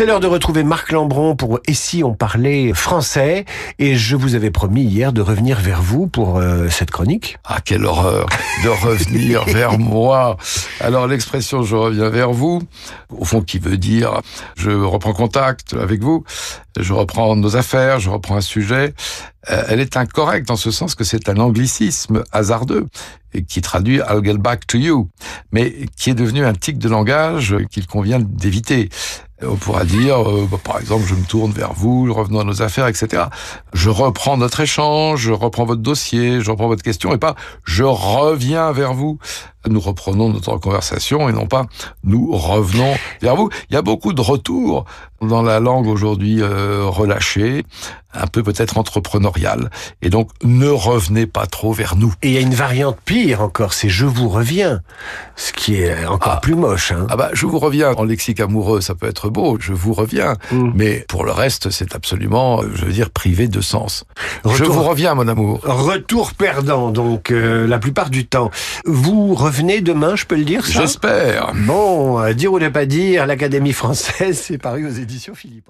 C'est l'heure de retrouver Marc Lambron pour Et si on parlait français? Et je vous avais promis hier de revenir vers vous pour euh, cette chronique. Ah, quelle horreur de revenir vers moi. Alors, l'expression je reviens vers vous, au fond, qui veut dire je reprends contact avec vous, je reprends nos affaires, je reprends un sujet. Euh, elle est incorrecte en ce sens que c'est un anglicisme hasardeux et qui traduit I'll get back to you, mais qui est devenu un tic de langage qu'il convient d'éviter. On pourra dire, euh, bah, par exemple, je me tourne vers vous, revenons à nos affaires, etc. Je reprends notre échange, je reprends votre dossier, je reprends votre question, et pas je reviens vers vous. Nous reprenons notre conversation et non pas nous revenons vers vous. Il y a beaucoup de retours dans la langue aujourd'hui euh, relâchée, un peu peut-être entrepreneuriale. Et donc, ne revenez pas trop vers nous. Et il y a une variante pire encore, c'est je vous reviens, ce qui est encore Ah. plus moche. Hein. Ah bah, je vous reviens. En lexique amoureux, ça peut être beau, je vous reviens. Mm. Mais pour le reste, c'est absolument, euh, je veux dire, privé de sens. Je vous reviens, mon amour. Retour perdant, donc euh, la plupart du temps. Vous revenez demain, je peux le dire ça? J'espère. Bon, euh, dire ou ne pas dire, l'Académie française, c'est paru aux éditions Philippe.